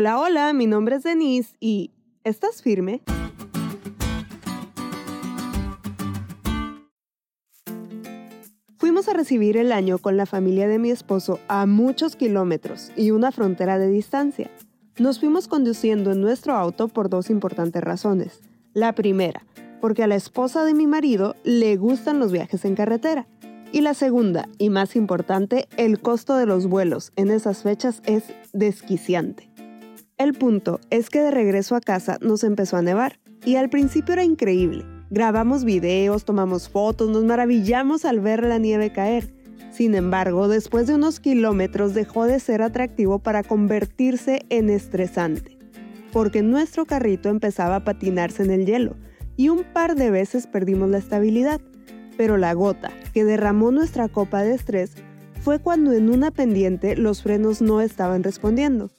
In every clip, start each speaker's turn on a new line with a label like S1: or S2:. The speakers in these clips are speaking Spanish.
S1: Hola, hola, mi nombre es Denise y ¿estás firme? Fuimos a recibir el año con la familia de mi esposo a muchos kilómetros y una frontera de distancia. Nos fuimos conduciendo en nuestro auto por dos importantes razones. La primera, porque a la esposa de mi marido le gustan los viajes en carretera. Y la segunda, y más importante, el costo de los vuelos en esas fechas es desquiciante. El punto es que de regreso a casa nos empezó a nevar, y al principio era increíble. Grabamos videos, tomamos fotos, nos maravillamos al ver la nieve caer. Sin embargo, después de unos kilómetros dejó de ser atractivo para convertirse en estresante, porque nuestro carrito empezaba a patinarse en el hielo, y un par de veces perdimos la estabilidad. Pero la gota que derramó nuestra copa de estrés fue cuando en una pendiente los frenos no estaban respondiendo.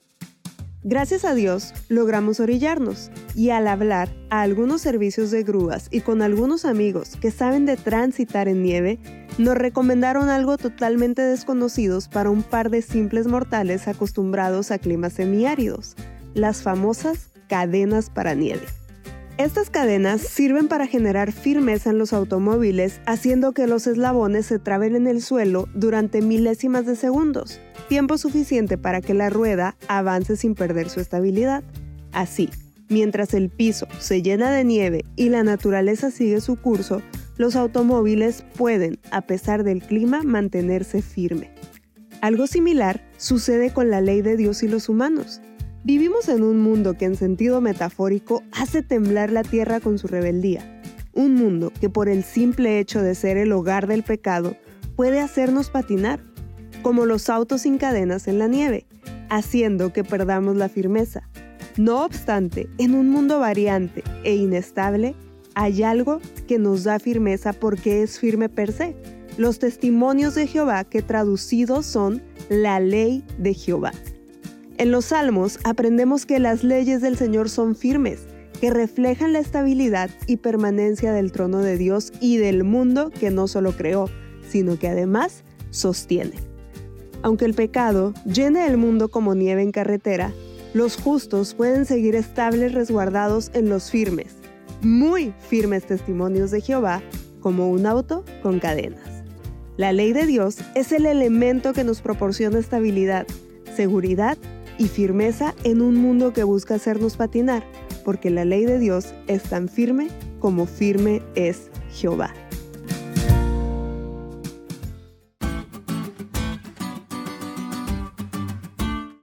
S1: Gracias a Dios logramos orillarnos y al hablar a algunos servicios de grúas y con algunos amigos que saben de transitar en nieve, nos recomendaron algo totalmente desconocidos para un par de simples mortales acostumbrados a climas semiáridos, las famosas cadenas para nieve. Estas cadenas sirven para generar firmeza en los automóviles, haciendo que los eslabones se traben en el suelo durante milésimas de segundos, tiempo suficiente para que la rueda avance sin perder su estabilidad. Así, mientras el piso se llena de nieve y la naturaleza sigue su curso, los automóviles pueden, a pesar del clima, mantenerse firme. Algo similar sucede con la ley de Dios y los humanos. Vivimos en un mundo que en sentido metafórico hace temblar la tierra con su rebeldía. Un mundo que por el simple hecho de ser el hogar del pecado puede hacernos patinar, como los autos sin cadenas en la nieve, haciendo que perdamos la firmeza. No obstante, en un mundo variante e inestable, hay algo que nos da firmeza porque es firme per se. Los testimonios de Jehová que traducidos son la ley de Jehová. En los Salmos aprendemos que las leyes del Señor son firmes, que reflejan la estabilidad y permanencia del trono de Dios y del mundo que no solo creó, sino que además sostiene. Aunque el pecado llene el mundo como nieve en carretera, los justos pueden seguir estables resguardados en los firmes, muy firmes testimonios de Jehová, como un auto con cadenas. La ley de Dios es el elemento que nos proporciona estabilidad, seguridad y firmeza en un mundo que busca hacernos patinar, porque la ley de Dios es tan firme como firme es Jehová.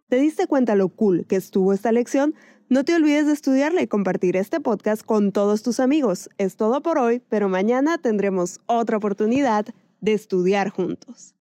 S1: ¿Te diste cuenta lo cool que estuvo esta lección? No te olvides de estudiarla y compartir este podcast con todos tus amigos. Es todo por hoy, pero mañana tendremos otra oportunidad de estudiar juntos.